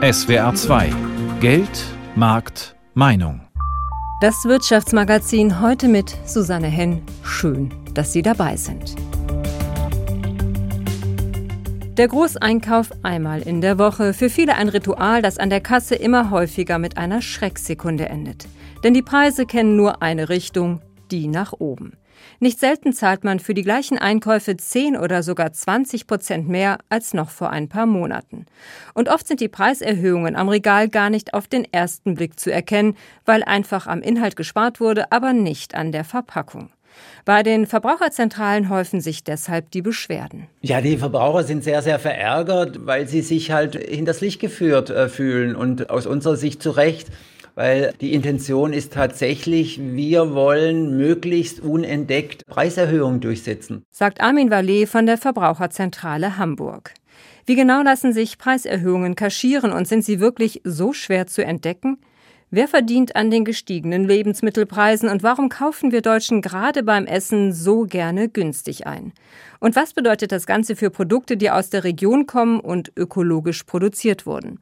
SWR 2 Geld, Markt, Meinung. Das Wirtschaftsmagazin heute mit Susanne Henn. Schön, dass Sie dabei sind. Der Großeinkauf einmal in der Woche. Für viele ein Ritual, das an der Kasse immer häufiger mit einer Schrecksekunde endet. Denn die Preise kennen nur eine Richtung, die nach oben. Nicht selten zahlt man für die gleichen Einkäufe 10 oder sogar 20 Prozent mehr als noch vor ein paar Monaten. Und oft sind die Preiserhöhungen am Regal gar nicht auf den ersten Blick zu erkennen, weil einfach am Inhalt gespart wurde, aber nicht an der Verpackung. Bei den Verbraucherzentralen häufen sich deshalb die Beschwerden. Ja, die Verbraucher sind sehr, sehr verärgert, weil sie sich halt hinters Licht geführt äh, fühlen und aus unserer Sicht zu Recht weil die Intention ist tatsächlich, wir wollen möglichst unentdeckt Preiserhöhungen durchsetzen. Sagt Armin Vallet von der Verbraucherzentrale Hamburg. Wie genau lassen sich Preiserhöhungen kaschieren und sind sie wirklich so schwer zu entdecken? Wer verdient an den gestiegenen Lebensmittelpreisen und warum kaufen wir Deutschen gerade beim Essen so gerne günstig ein? Und was bedeutet das Ganze für Produkte, die aus der Region kommen und ökologisch produziert wurden?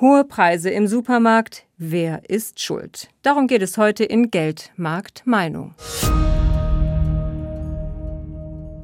Hohe Preise im Supermarkt, wer ist schuld? Darum geht es heute in Geld, Meinung.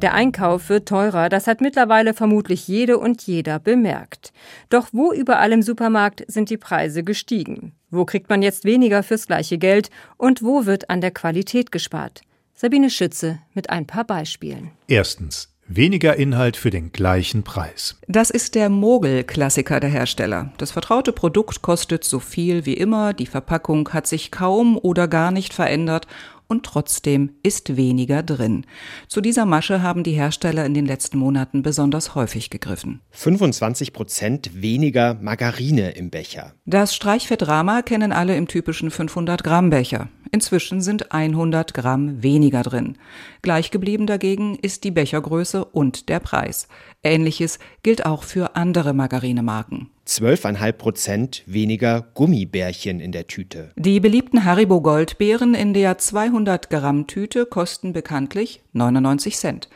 Der Einkauf wird teurer, das hat mittlerweile vermutlich jede und jeder bemerkt. Doch wo überall im Supermarkt sind die Preise gestiegen? Wo kriegt man jetzt weniger fürs gleiche Geld und wo wird an der Qualität gespart? Sabine Schütze mit ein paar Beispielen. Erstens. Weniger Inhalt für den gleichen Preis. Das ist der Mogel-Klassiker der Hersteller. Das vertraute Produkt kostet so viel wie immer, die Verpackung hat sich kaum oder gar nicht verändert und trotzdem ist weniger drin. Zu dieser Masche haben die Hersteller in den letzten Monaten besonders häufig gegriffen. 25 Prozent weniger Margarine im Becher. Das Streichfett-Drama kennen alle im typischen 500 Gramm Becher. Inzwischen sind 100 Gramm weniger drin. Gleich geblieben dagegen ist die Bechergröße und der Preis. Ähnliches gilt auch für andere Margarinemarken. 12,5 Prozent weniger Gummibärchen in der Tüte. Die beliebten Haribo Goldbeeren in der 200 Gramm Tüte kosten bekanntlich 99 Cent.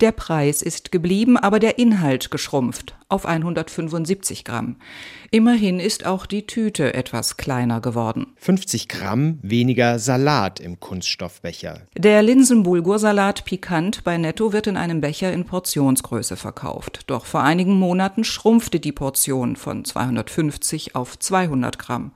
Der Preis ist geblieben, aber der Inhalt geschrumpft auf 175 Gramm. Immerhin ist auch die Tüte etwas kleiner geworden. 50 Gramm weniger Salat im Kunststoffbecher. Der Linsenbulgursalat Pikant bei Netto wird in einem Becher in Portionsgröße verkauft. Doch vor einigen Monaten schrumpfte die Portion von 250 auf 200 Gramm.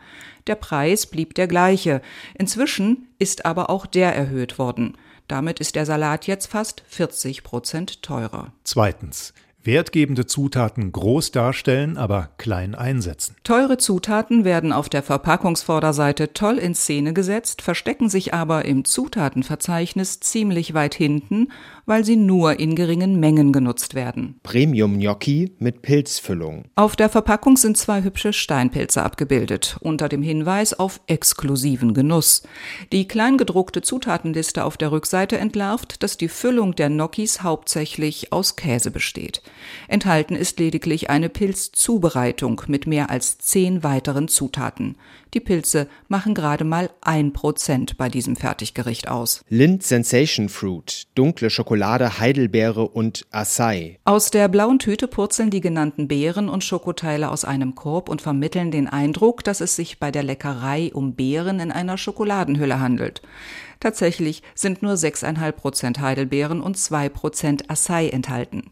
Der Preis blieb der gleiche. Inzwischen ist aber auch der erhöht worden. Damit ist der Salat jetzt fast 40 Prozent teurer. Zweitens. Wertgebende Zutaten groß darstellen, aber klein einsetzen. Teure Zutaten werden auf der Verpackungsvorderseite toll in Szene gesetzt, verstecken sich aber im Zutatenverzeichnis ziemlich weit hinten, weil sie nur in geringen Mengen genutzt werden. Premium Gnocchi mit Pilzfüllung. Auf der Verpackung sind zwei hübsche Steinpilze abgebildet, unter dem Hinweis auf exklusiven Genuss. Die kleingedruckte Zutatenliste auf der Rückseite entlarvt, dass die Füllung der Gnocchis hauptsächlich aus Käse besteht. Enthalten ist lediglich eine Pilzzubereitung mit mehr als zehn weiteren Zutaten. Die Pilze machen gerade mal ein Prozent bei diesem Fertiggericht aus. Lind Sensation Fruit, dunkle Schokolade, Heidelbeere und Acai. Aus der blauen Tüte purzeln die genannten Beeren und Schokoteile aus einem Korb und vermitteln den Eindruck, dass es sich bei der Leckerei um Beeren in einer Schokoladenhülle handelt. Tatsächlich sind nur 6,5 Prozent Heidelbeeren und 2 Prozent Acai enthalten.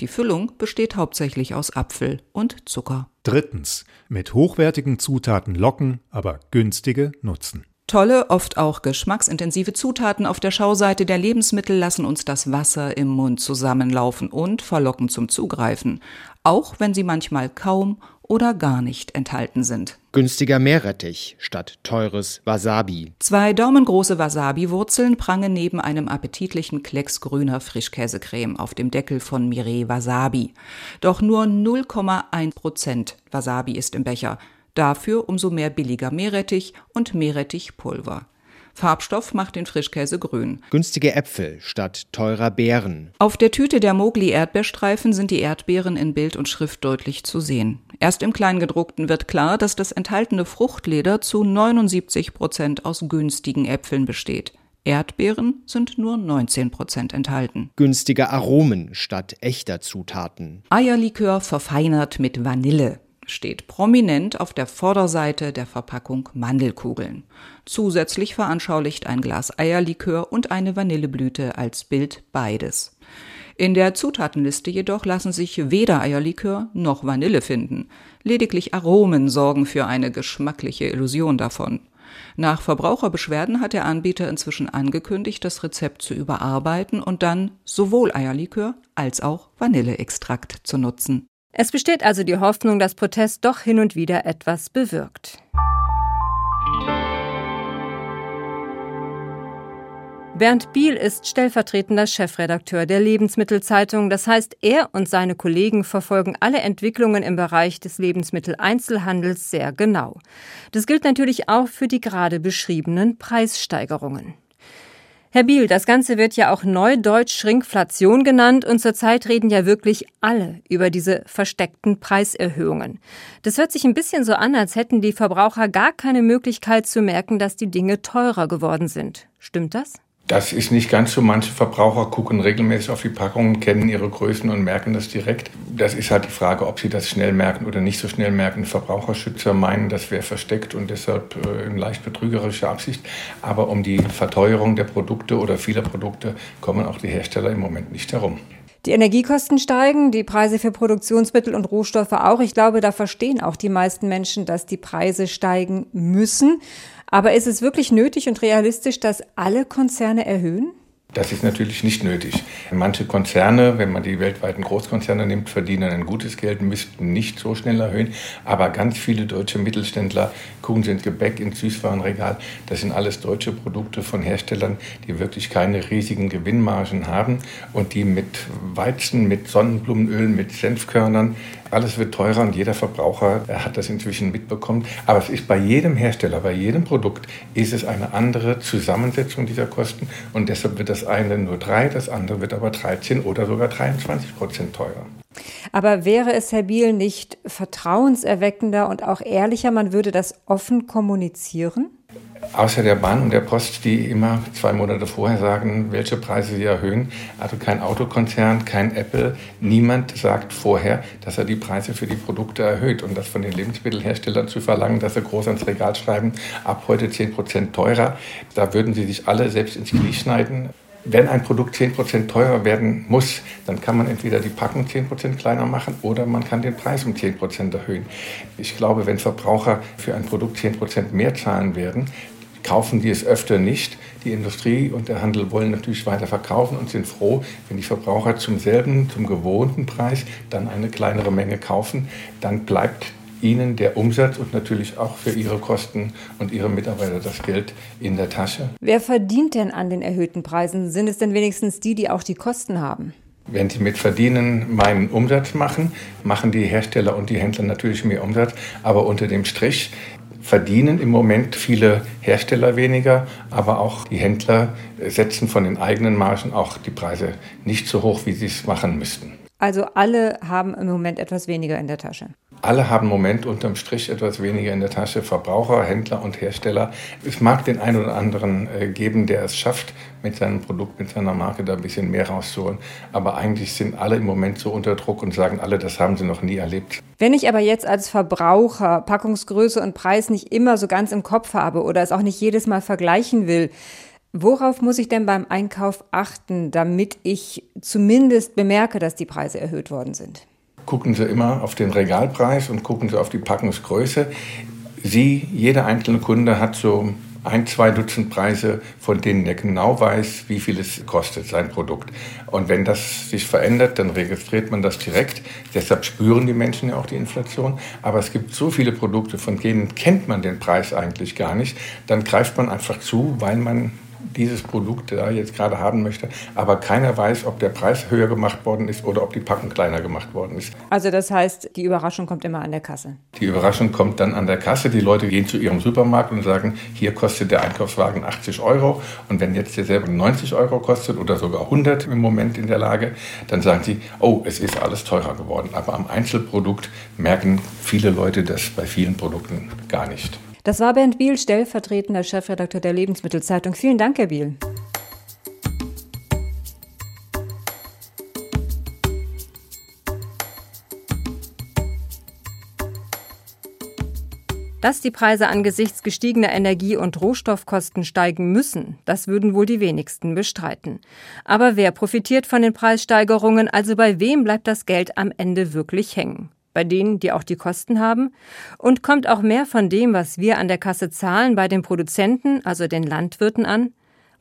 Die Füllung besteht hauptsächlich aus Apfel und Zucker. Drittens. Mit hochwertigen Zutaten locken, aber günstige nutzen. Tolle, oft auch geschmacksintensive Zutaten auf der Schauseite der Lebensmittel lassen uns das Wasser im Mund zusammenlaufen und verlocken zum Zugreifen, auch wenn sie manchmal kaum oder gar nicht enthalten sind. Günstiger Meerrettich statt teures Wasabi. Zwei daumengroße Wasabi-Wurzeln prangen neben einem appetitlichen Klecks grüner Frischkäsecreme auf dem Deckel von Mireille Wasabi. Doch nur 0,1 Prozent Wasabi ist im Becher. Dafür umso mehr billiger Meerrettich und Meerrettichpulver. Farbstoff macht den Frischkäse grün. Günstige Äpfel statt teurer Beeren. Auf der Tüte der Mogli Erdbeerstreifen sind die Erdbeeren in Bild und Schrift deutlich zu sehen. Erst im Kleingedruckten wird klar, dass das enthaltene Fruchtleder zu 79 Prozent aus günstigen Äpfeln besteht. Erdbeeren sind nur 19 Prozent enthalten. Günstige Aromen statt echter Zutaten. Eierlikör verfeinert mit Vanille. Steht prominent auf der Vorderseite der Verpackung Mandelkugeln. Zusätzlich veranschaulicht ein Glas Eierlikör und eine Vanilleblüte als Bild beides. In der Zutatenliste jedoch lassen sich weder Eierlikör noch Vanille finden. Lediglich Aromen sorgen für eine geschmackliche Illusion davon. Nach Verbraucherbeschwerden hat der Anbieter inzwischen angekündigt, das Rezept zu überarbeiten und dann sowohl Eierlikör als auch Vanilleextrakt zu nutzen. Es besteht also die Hoffnung, dass Protest doch hin und wieder etwas bewirkt. Bernd Biel ist stellvertretender Chefredakteur der Lebensmittelzeitung. Das heißt, er und seine Kollegen verfolgen alle Entwicklungen im Bereich des Lebensmitteleinzelhandels sehr genau. Das gilt natürlich auch für die gerade beschriebenen Preissteigerungen. Herr Biel, das Ganze wird ja auch Neudeutsch Schrinkflation genannt und zurzeit reden ja wirklich alle über diese versteckten Preiserhöhungen. Das hört sich ein bisschen so an, als hätten die Verbraucher gar keine Möglichkeit zu merken, dass die Dinge teurer geworden sind. Stimmt das? Das ist nicht ganz so. Manche Verbraucher gucken regelmäßig auf die Packungen, kennen ihre Größen und merken das direkt. Das ist halt die Frage, ob sie das schnell merken oder nicht so schnell merken. Verbraucherschützer meinen, das wäre versteckt und deshalb äh, in leicht betrügerischer Absicht. Aber um die Verteuerung der Produkte oder vieler Produkte kommen auch die Hersteller im Moment nicht herum. Die Energiekosten steigen, die Preise für Produktionsmittel und Rohstoffe auch. Ich glaube, da verstehen auch die meisten Menschen, dass die Preise steigen müssen. Aber ist es wirklich nötig und realistisch, dass alle Konzerne erhöhen? Das ist natürlich nicht nötig. Manche Konzerne, wenn man die weltweiten Großkonzerne nimmt, verdienen ein gutes Geld, müssten nicht so schnell erhöhen. Aber ganz viele deutsche Mittelständler, gucken Sie ins Gebäck, ins Süßwarenregal, das sind alles deutsche Produkte von Herstellern, die wirklich keine riesigen Gewinnmargen haben und die mit Weizen, mit Sonnenblumenöl, mit Senfkörnern alles wird teurer und jeder Verbraucher hat das inzwischen mitbekommen. Aber es ist bei jedem Hersteller, bei jedem Produkt ist es eine andere Zusammensetzung dieser Kosten und deshalb wird das eine nur drei, das andere wird aber 13 oder sogar 23 Prozent teurer. Aber wäre es, Herr Biel, nicht vertrauenserweckender und auch ehrlicher, man würde das offen kommunizieren? Außer der Bahn und der Post, die immer zwei Monate vorher sagen, welche Preise sie erhöhen. Also kein Autokonzern, kein Apple, niemand sagt vorher, dass er die Preise für die Produkte erhöht. Und das von den Lebensmittelherstellern zu verlangen, dass sie groß ans Regal schreiben, ab heute 10 Prozent teurer, da würden sie sich alle selbst ins Knie schneiden. Wenn ein Produkt 10% teurer werden muss, dann kann man entweder die Packung 10% kleiner machen oder man kann den Preis um 10% erhöhen. Ich glaube, wenn Verbraucher für ein Produkt 10% mehr zahlen werden, kaufen die es öfter nicht. Die Industrie und der Handel wollen natürlich weiter verkaufen und sind froh, wenn die Verbraucher zum selben, zum gewohnten Preis dann eine kleinere Menge kaufen. Dann bleibt ihnen der Umsatz und natürlich auch für ihre Kosten und ihre Mitarbeiter das Geld in der Tasche. Wer verdient denn an den erhöhten Preisen? Sind es denn wenigstens die, die auch die Kosten haben? Wenn Sie mit Verdienen meinen Umsatz machen, machen die Hersteller und die Händler natürlich mehr Umsatz. Aber unter dem Strich verdienen im Moment viele Hersteller weniger, aber auch die Händler setzen von den eigenen Margen auch die Preise nicht so hoch, wie sie es machen müssten. Also alle haben im Moment etwas weniger in der Tasche. Alle haben im Moment unterm Strich etwas weniger in der Tasche, Verbraucher, Händler und Hersteller. Es mag den einen oder anderen äh, geben, der es schafft, mit seinem Produkt, mit seiner Marke da ein bisschen mehr rauszuholen. Aber eigentlich sind alle im Moment so unter Druck und sagen alle, das haben sie noch nie erlebt. Wenn ich aber jetzt als Verbraucher Packungsgröße und Preis nicht immer so ganz im Kopf habe oder es auch nicht jedes Mal vergleichen will, Worauf muss ich denn beim Einkauf achten, damit ich zumindest bemerke, dass die Preise erhöht worden sind? Gucken Sie immer auf den Regalpreis und gucken Sie auf die Packungsgröße. Sie, jeder einzelne Kunde hat so ein, zwei Dutzend Preise, von denen er genau weiß, wie viel es kostet, sein Produkt. Und wenn das sich verändert, dann registriert man das direkt. Deshalb spüren die Menschen ja auch die Inflation. Aber es gibt so viele Produkte, von denen kennt man den Preis eigentlich gar nicht. Dann greift man einfach zu, weil man dieses Produkt da jetzt gerade haben möchte, aber keiner weiß, ob der Preis höher gemacht worden ist oder ob die Packung kleiner gemacht worden ist. Also das heißt, die Überraschung kommt immer an der Kasse. Die Überraschung kommt dann an der Kasse. Die Leute gehen zu ihrem Supermarkt und sagen, hier kostet der Einkaufswagen 80 Euro und wenn jetzt der selber 90 Euro kostet oder sogar 100 im Moment in der Lage, dann sagen sie, oh, es ist alles teurer geworden. Aber am Einzelprodukt merken viele Leute das bei vielen Produkten gar nicht. Das war Bernd Biel, stellvertretender Chefredakteur der Lebensmittelzeitung. Vielen Dank, Herr Biel. Dass die Preise angesichts gestiegener Energie- und Rohstoffkosten steigen müssen, das würden wohl die wenigsten bestreiten. Aber wer profitiert von den Preissteigerungen, also bei wem bleibt das Geld am Ende wirklich hängen? Bei denen, die auch die Kosten haben? Und kommt auch mehr von dem, was wir an der Kasse zahlen, bei den Produzenten, also den Landwirten an?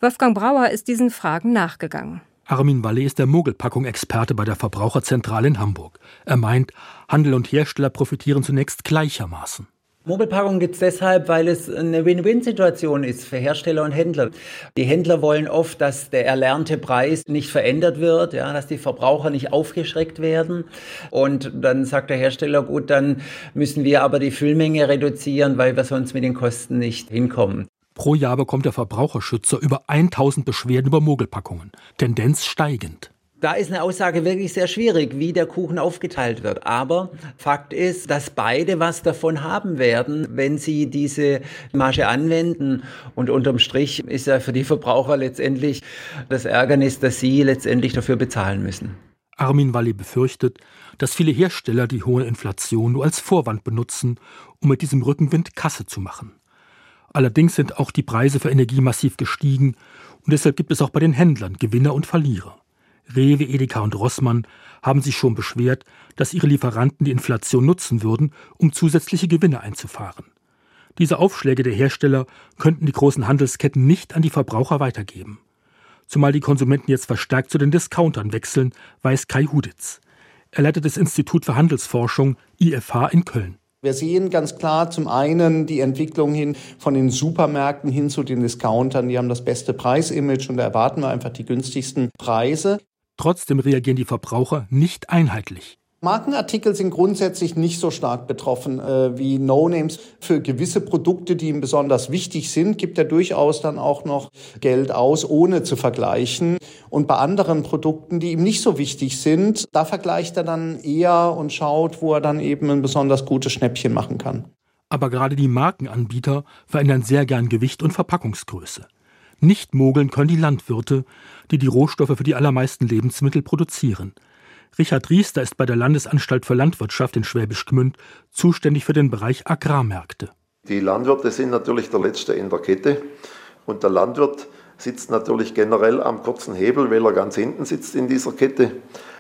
Wolfgang Brauer ist diesen Fragen nachgegangen. Armin Walle ist der Mogelpackung-Experte bei der Verbraucherzentrale in Hamburg. Er meint, Handel und Hersteller profitieren zunächst gleichermaßen. Mobilpackung gibt es deshalb, weil es eine Win-Win-Situation ist für Hersteller und Händler. Die Händler wollen oft, dass der erlernte Preis nicht verändert wird, ja, dass die Verbraucher nicht aufgeschreckt werden. Und dann sagt der Hersteller, gut, dann müssen wir aber die Füllmenge reduzieren, weil wir sonst mit den Kosten nicht hinkommen. Pro Jahr bekommt der Verbraucherschützer über 1000 Beschwerden über Mogelpackungen. Tendenz steigend. Da ist eine Aussage wirklich sehr schwierig, wie der Kuchen aufgeteilt wird. Aber Fakt ist, dass beide was davon haben werden, wenn sie diese Marge anwenden. Und unterm Strich ist ja für die Verbraucher letztendlich das Ärgernis, dass sie letztendlich dafür bezahlen müssen. Armin Walli befürchtet, dass viele Hersteller die hohe Inflation nur als Vorwand benutzen, um mit diesem Rückenwind Kasse zu machen. Allerdings sind auch die Preise für Energie massiv gestiegen und deshalb gibt es auch bei den Händlern Gewinner und Verlierer. Rewe, Edeka und Rossmann haben sich schon beschwert, dass ihre Lieferanten die Inflation nutzen würden, um zusätzliche Gewinne einzufahren. Diese Aufschläge der Hersteller könnten die großen Handelsketten nicht an die Verbraucher weitergeben. Zumal die Konsumenten jetzt verstärkt zu den Discountern wechseln, weiß Kai Huditz. Er leitet das Institut für Handelsforschung IFH in Köln. Wir sehen ganz klar zum einen die Entwicklung hin von den Supermärkten hin zu den Discountern. Die haben das beste Preisimage und da erwarten wir einfach die günstigsten Preise. Trotzdem reagieren die Verbraucher nicht einheitlich. Markenartikel sind grundsätzlich nicht so stark betroffen äh, wie No-Names. Für gewisse Produkte, die ihm besonders wichtig sind, gibt er durchaus dann auch noch Geld aus, ohne zu vergleichen. Und bei anderen Produkten, die ihm nicht so wichtig sind, da vergleicht er dann eher und schaut, wo er dann eben ein besonders gutes Schnäppchen machen kann. Aber gerade die Markenanbieter verändern sehr gern Gewicht und Verpackungsgröße. Nicht mogeln können die Landwirte, die die Rohstoffe für die allermeisten Lebensmittel produzieren. Richard Riester ist bei der Landesanstalt für Landwirtschaft in Schwäbisch Gmünd zuständig für den Bereich Agrarmärkte. Die Landwirte sind natürlich der Letzte in der Kette und der Landwirt sitzt natürlich generell am kurzen Hebel, weil er ganz hinten sitzt in dieser Kette.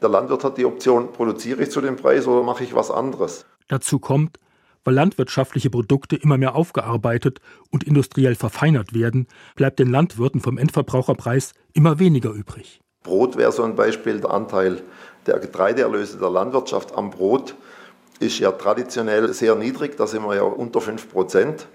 Der Landwirt hat die Option, produziere ich zu dem Preis oder mache ich was anderes. Dazu kommt, weil landwirtschaftliche Produkte immer mehr aufgearbeitet und industriell verfeinert werden, bleibt den Landwirten vom Endverbraucherpreis immer weniger übrig. Brot wäre so ein Beispiel. Der Anteil der Getreideerlöse der Landwirtschaft am Brot ist ja traditionell sehr niedrig. Da sind wir ja unter 5 Prozent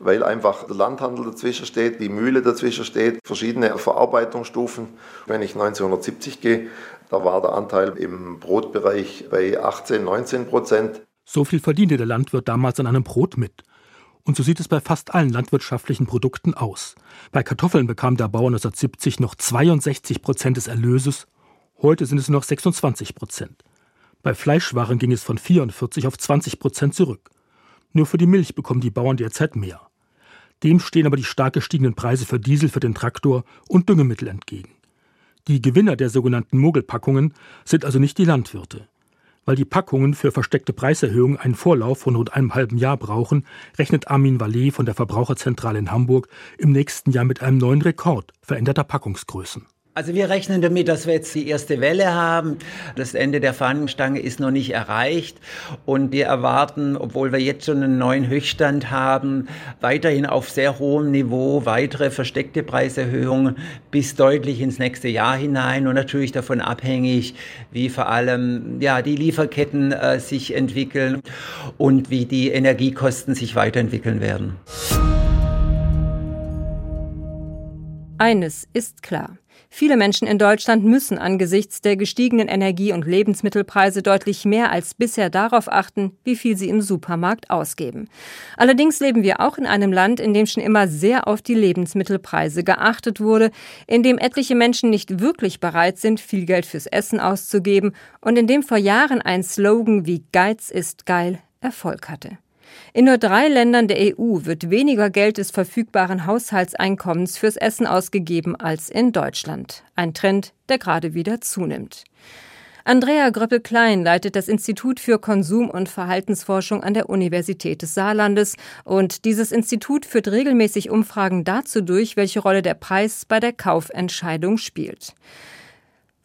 weil einfach der Landhandel dazwischen steht, die Mühle dazwischen steht, verschiedene Verarbeitungsstufen. Wenn ich 1970 gehe, da war der Anteil im Brotbereich bei 18, 19 Prozent. So viel verdiente der Landwirt damals an einem Brot mit. Und so sieht es bei fast allen landwirtschaftlichen Produkten aus. Bei Kartoffeln bekam der Bauer 1970 noch 62 Prozent des Erlöses, heute sind es noch 26 Prozent. Bei Fleischwaren ging es von 44 auf 20 Prozent zurück. Nur für die Milch bekommen die Bauern derzeit mehr. Dem stehen aber die stark gestiegenen Preise für Diesel für den Traktor und Düngemittel entgegen. Die Gewinner der sogenannten Mogelpackungen sind also nicht die Landwirte. Weil die Packungen für versteckte Preiserhöhungen einen Vorlauf von rund einem halben Jahr brauchen, rechnet Armin Vallet von der Verbraucherzentrale in Hamburg im nächsten Jahr mit einem neuen Rekord veränderter Packungsgrößen. Also wir rechnen damit, dass wir jetzt die erste Welle haben. Das Ende der Fahnenstange ist noch nicht erreicht. Und wir erwarten, obwohl wir jetzt schon einen neuen Höchststand haben, weiterhin auf sehr hohem Niveau weitere versteckte Preiserhöhungen bis deutlich ins nächste Jahr hinein. Und natürlich davon abhängig, wie vor allem ja, die Lieferketten äh, sich entwickeln und wie die Energiekosten sich weiterentwickeln werden. Eines ist klar. Viele Menschen in Deutschland müssen angesichts der gestiegenen Energie- und Lebensmittelpreise deutlich mehr als bisher darauf achten, wie viel sie im Supermarkt ausgeben. Allerdings leben wir auch in einem Land, in dem schon immer sehr auf die Lebensmittelpreise geachtet wurde, in dem etliche Menschen nicht wirklich bereit sind, viel Geld fürs Essen auszugeben und in dem vor Jahren ein Slogan wie Geiz ist geil Erfolg hatte. In nur drei Ländern der EU wird weniger Geld des verfügbaren Haushaltseinkommens fürs Essen ausgegeben als in Deutschland. Ein Trend, der gerade wieder zunimmt. Andrea Gröppel-Klein leitet das Institut für Konsum- und Verhaltensforschung an der Universität des Saarlandes. Und dieses Institut führt regelmäßig Umfragen dazu durch, welche Rolle der Preis bei der Kaufentscheidung spielt.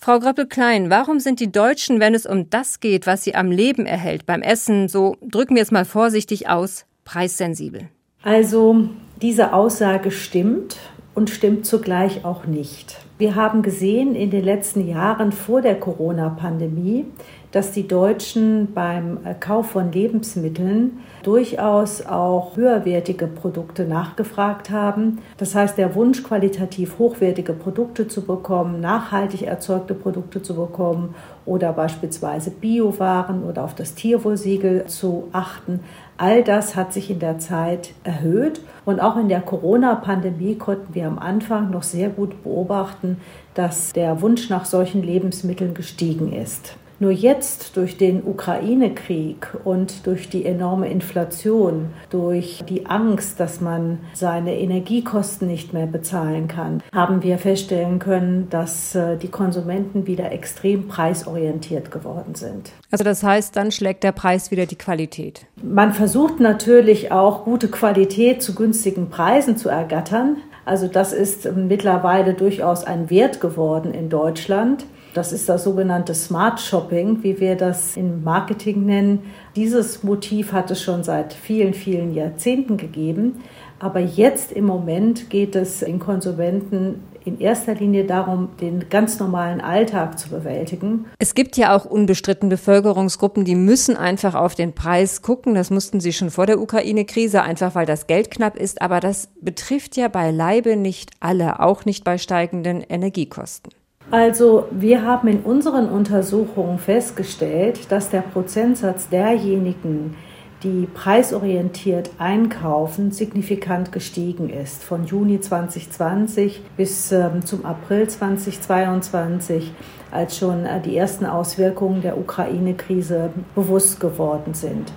Frau Gröppel-Klein, warum sind die Deutschen, wenn es um das geht, was sie am Leben erhält, beim Essen, so drücken wir es mal vorsichtig aus, preissensibel? Also diese Aussage stimmt und stimmt zugleich auch nicht. Wir haben gesehen in den letzten Jahren vor der Corona-Pandemie, dass die Deutschen beim Kauf von Lebensmitteln durchaus auch höherwertige Produkte nachgefragt haben. Das heißt, der Wunsch, qualitativ hochwertige Produkte zu bekommen, nachhaltig erzeugte Produkte zu bekommen oder beispielsweise Biowaren oder auf das Tierwohlsiegel zu achten, all das hat sich in der Zeit erhöht. Und auch in der Corona-Pandemie konnten wir am Anfang noch sehr gut beobachten, dass der Wunsch nach solchen Lebensmitteln gestiegen ist. Nur jetzt durch den Ukraine-Krieg und durch die enorme Inflation, durch die Angst, dass man seine Energiekosten nicht mehr bezahlen kann, haben wir feststellen können, dass äh, die Konsumenten wieder extrem preisorientiert geworden sind. Also das heißt, dann schlägt der Preis wieder die Qualität. Man versucht natürlich auch gute Qualität zu günstigen Preisen zu ergattern. Also das ist mittlerweile durchaus ein Wert geworden in Deutschland. Das ist das sogenannte Smart Shopping, wie wir das im Marketing nennen. Dieses Motiv hat es schon seit vielen, vielen Jahrzehnten gegeben. Aber jetzt im Moment geht es den Konsumenten in erster Linie darum, den ganz normalen Alltag zu bewältigen. Es gibt ja auch unbestritten Bevölkerungsgruppen, die müssen einfach auf den Preis gucken. Das mussten sie schon vor der Ukraine-Krise, einfach weil das Geld knapp ist. Aber das betrifft ja beileibe nicht alle, auch nicht bei steigenden Energiekosten. Also wir haben in unseren Untersuchungen festgestellt, dass der Prozentsatz derjenigen, die preisorientiert einkaufen, signifikant gestiegen ist. Von Juni 2020 bis ähm, zum April 2022, als schon äh, die ersten Auswirkungen der Ukraine-Krise bewusst geworden sind.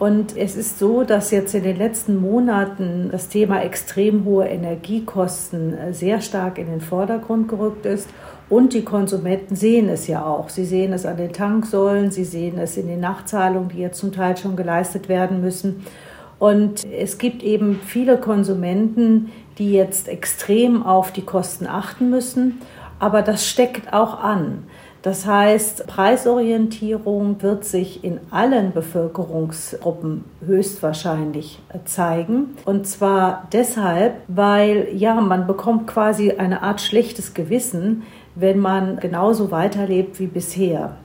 Und es ist so, dass jetzt in den letzten Monaten das Thema extrem hohe Energiekosten äh, sehr stark in den Vordergrund gerückt ist und die Konsumenten sehen es ja auch. Sie sehen es an den Tanksäulen, sie sehen es in den Nachzahlungen, die jetzt zum Teil schon geleistet werden müssen. Und es gibt eben viele Konsumenten, die jetzt extrem auf die Kosten achten müssen. Aber das steckt auch an. Das heißt, Preisorientierung wird sich in allen Bevölkerungsgruppen höchstwahrscheinlich zeigen. Und zwar deshalb, weil ja, man bekommt quasi eine Art schlechtes Gewissen, wenn man genauso weiterlebt wie bisher.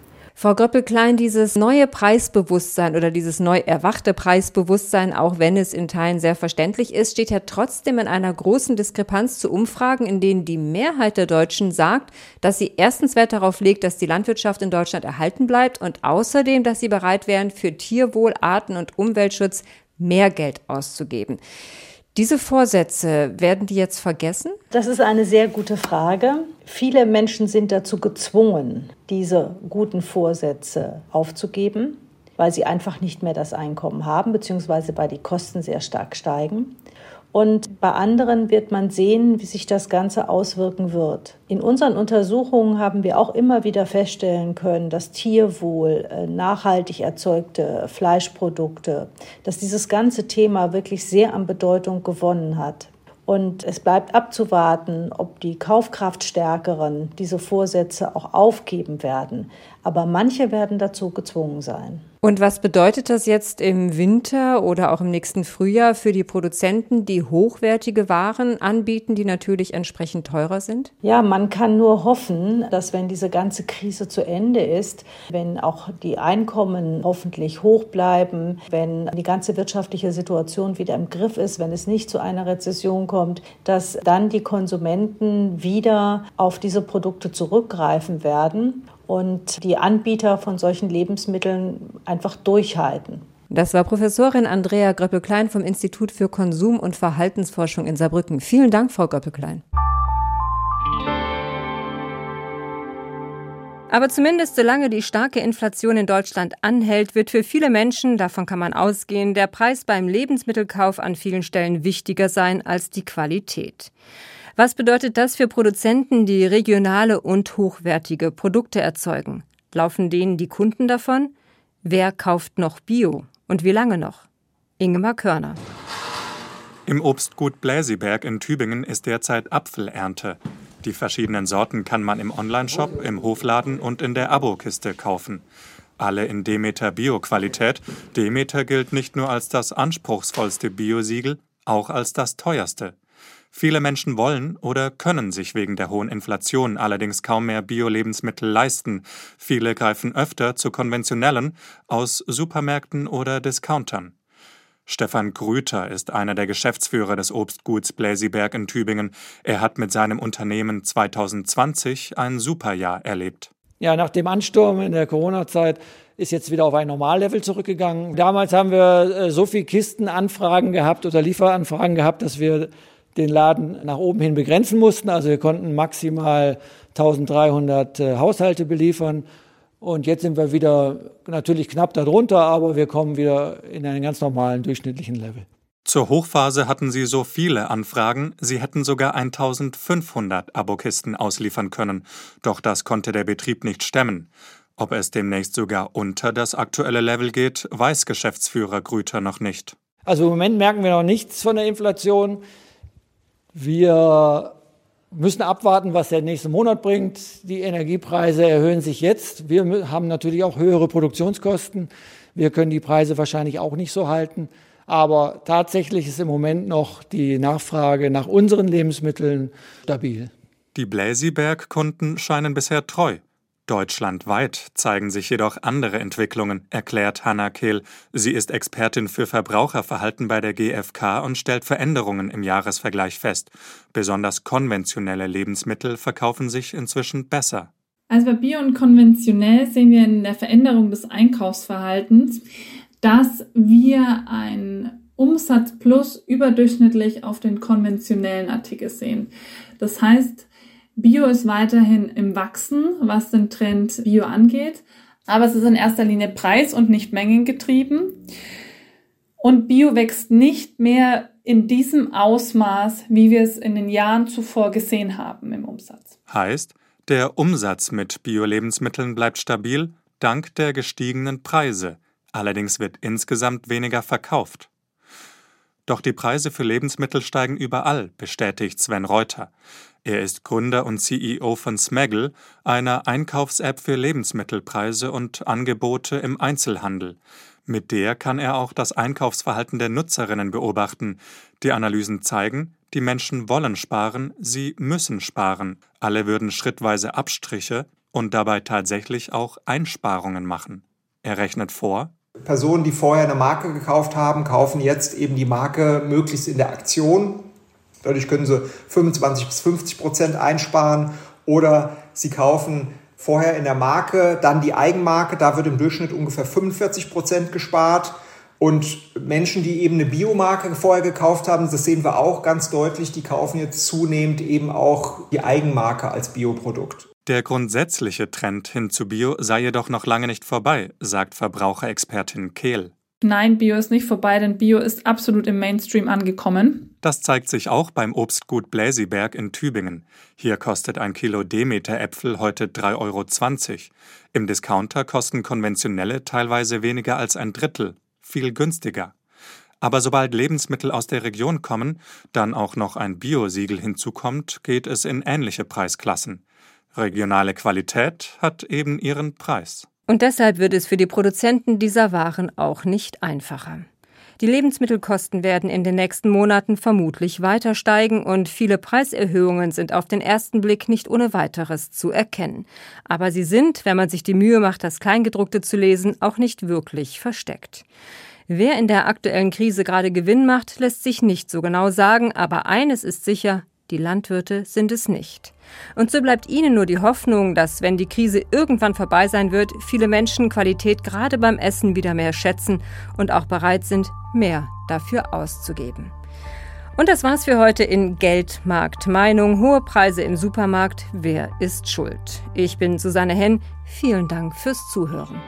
Frau Göppel-Klein, dieses neue Preisbewusstsein oder dieses neu erwachte Preisbewusstsein, auch wenn es in Teilen sehr verständlich ist, steht ja trotzdem in einer großen Diskrepanz zu Umfragen, in denen die Mehrheit der Deutschen sagt, dass sie erstens Wert darauf legt, dass die Landwirtschaft in Deutschland erhalten bleibt und außerdem, dass sie bereit wären, für Tierwohl, Arten- und Umweltschutz mehr Geld auszugeben. Diese Vorsätze, werden die jetzt vergessen? Das ist eine sehr gute Frage. Viele Menschen sind dazu gezwungen, diese guten Vorsätze aufzugeben, weil sie einfach nicht mehr das Einkommen haben, beziehungsweise weil die Kosten sehr stark steigen. Und bei anderen wird man sehen, wie sich das Ganze auswirken wird. In unseren Untersuchungen haben wir auch immer wieder feststellen können, dass Tierwohl, äh, nachhaltig erzeugte Fleischprodukte, dass dieses ganze Thema wirklich sehr an Bedeutung gewonnen hat. Und es bleibt abzuwarten, ob die Kaufkraftstärkeren diese Vorsätze auch aufgeben werden. Aber manche werden dazu gezwungen sein. Und was bedeutet das jetzt im Winter oder auch im nächsten Frühjahr für die Produzenten, die hochwertige Waren anbieten, die natürlich entsprechend teurer sind? Ja, man kann nur hoffen, dass wenn diese ganze Krise zu Ende ist, wenn auch die Einkommen hoffentlich hoch bleiben, wenn die ganze wirtschaftliche Situation wieder im Griff ist, wenn es nicht zu einer Rezession kommt, dass dann die Konsumenten wieder auf diese Produkte zurückgreifen werden und die Anbieter von solchen Lebensmitteln einfach durchhalten. Das war Professorin Andrea Gröppel-Klein vom Institut für Konsum- und Verhaltensforschung in Saarbrücken. Vielen Dank, Frau Gröppel-Klein. Aber zumindest solange die starke Inflation in Deutschland anhält, wird für viele Menschen, davon kann man ausgehen, der Preis beim Lebensmittelkauf an vielen Stellen wichtiger sein als die Qualität. Was bedeutet das für Produzenten, die regionale und hochwertige Produkte erzeugen? Laufen denen die Kunden davon? Wer kauft noch Bio und wie lange noch? Ingemar Körner. Im Obstgut Bläsiberg in Tübingen ist derzeit Apfelernte. Die verschiedenen Sorten kann man im Onlineshop, im Hofladen und in der Abokiste kaufen. Alle in Demeter Bio-Qualität. Demeter gilt nicht nur als das anspruchsvollste Biosiegel, auch als das teuerste. Viele Menschen wollen oder können sich wegen der hohen Inflation allerdings kaum mehr Bio-Lebensmittel leisten. Viele greifen öfter zu konventionellen aus Supermärkten oder Discountern. Stefan Grüter ist einer der Geschäftsführer des Obstguts Bläsiberg in Tübingen. Er hat mit seinem Unternehmen 2020 ein Superjahr erlebt. Ja, nach dem Ansturm in der Corona-Zeit ist jetzt wieder auf ein Normallevel zurückgegangen. Damals haben wir äh, so viel Kistenanfragen gehabt oder Lieferanfragen gehabt, dass wir den Laden nach oben hin begrenzen mussten. Also wir konnten maximal 1300 äh, Haushalte beliefern. Und jetzt sind wir wieder natürlich knapp darunter, aber wir kommen wieder in einen ganz normalen durchschnittlichen Level. Zur Hochphase hatten sie so viele Anfragen, sie hätten sogar 1500 Abokisten ausliefern können. Doch das konnte der Betrieb nicht stemmen. Ob es demnächst sogar unter das aktuelle Level geht, weiß Geschäftsführer Grüter noch nicht. Also im Moment merken wir noch nichts von der Inflation. Wir müssen abwarten, was der nächste Monat bringt. Die Energiepreise erhöhen sich jetzt. Wir haben natürlich auch höhere Produktionskosten. Wir können die Preise wahrscheinlich auch nicht so halten. Aber tatsächlich ist im Moment noch die Nachfrage nach unseren Lebensmitteln stabil. Die Bläsiberg-Kunden scheinen bisher treu. Deutschlandweit zeigen sich jedoch andere Entwicklungen, erklärt Hanna Kehl. Sie ist Expertin für Verbraucherverhalten bei der GfK und stellt Veränderungen im Jahresvergleich fest. Besonders konventionelle Lebensmittel verkaufen sich inzwischen besser. Also bei Bio und konventionell sehen wir in der Veränderung des Einkaufsverhaltens, dass wir ein Umsatz plus überdurchschnittlich auf den konventionellen Artikel sehen. Das heißt, Bio ist weiterhin im Wachsen, was den Trend Bio angeht. Aber es ist in erster Linie Preis- und nicht Mengengetrieben. Und Bio wächst nicht mehr in diesem Ausmaß, wie wir es in den Jahren zuvor gesehen haben im Umsatz. Heißt, der Umsatz mit Bio-Lebensmitteln bleibt stabil dank der gestiegenen Preise. Allerdings wird insgesamt weniger verkauft. Doch die Preise für Lebensmittel steigen überall, bestätigt Sven Reuter. Er ist Gründer und CEO von Smaggle, einer Einkaufs-App für Lebensmittelpreise und Angebote im Einzelhandel. Mit der kann er auch das Einkaufsverhalten der Nutzerinnen beobachten. Die Analysen zeigen, die Menschen wollen sparen, sie müssen sparen. Alle würden schrittweise Abstriche und dabei tatsächlich auch Einsparungen machen. Er rechnet vor, Personen, die vorher eine Marke gekauft haben, kaufen jetzt eben die Marke möglichst in der Aktion Dadurch können sie 25 bis 50 Prozent einsparen oder sie kaufen vorher in der Marke, dann die Eigenmarke, da wird im Durchschnitt ungefähr 45 Prozent gespart. Und Menschen, die eben eine Biomarke vorher gekauft haben, das sehen wir auch ganz deutlich, die kaufen jetzt zunehmend eben auch die Eigenmarke als Bioprodukt. Der grundsätzliche Trend hin zu Bio sei jedoch noch lange nicht vorbei, sagt Verbraucherexpertin Kehl. Nein, Bio ist nicht vorbei, denn Bio ist absolut im Mainstream angekommen. Das zeigt sich auch beim Obstgut Bläsiberg in Tübingen. Hier kostet ein Kilo Demeter-Äpfel heute 3,20 Euro. Im Discounter kosten konventionelle teilweise weniger als ein Drittel, viel günstiger. Aber sobald Lebensmittel aus der Region kommen, dann auch noch ein Biosiegel hinzukommt, geht es in ähnliche Preisklassen. Regionale Qualität hat eben ihren Preis. Und deshalb wird es für die Produzenten dieser Waren auch nicht einfacher. Die Lebensmittelkosten werden in den nächsten Monaten vermutlich weiter steigen und viele Preiserhöhungen sind auf den ersten Blick nicht ohne weiteres zu erkennen. Aber sie sind, wenn man sich die Mühe macht, das Kleingedruckte zu lesen, auch nicht wirklich versteckt. Wer in der aktuellen Krise gerade Gewinn macht, lässt sich nicht so genau sagen, aber eines ist sicher, die Landwirte sind es nicht. Und so bleibt ihnen nur die Hoffnung, dass, wenn die Krise irgendwann vorbei sein wird, viele Menschen Qualität gerade beim Essen wieder mehr schätzen und auch bereit sind, mehr dafür auszugeben. Und das war's für heute in Geldmarkt Meinung. Hohe Preise im Supermarkt. Wer ist schuld? Ich bin Susanne Henn. Vielen Dank fürs Zuhören.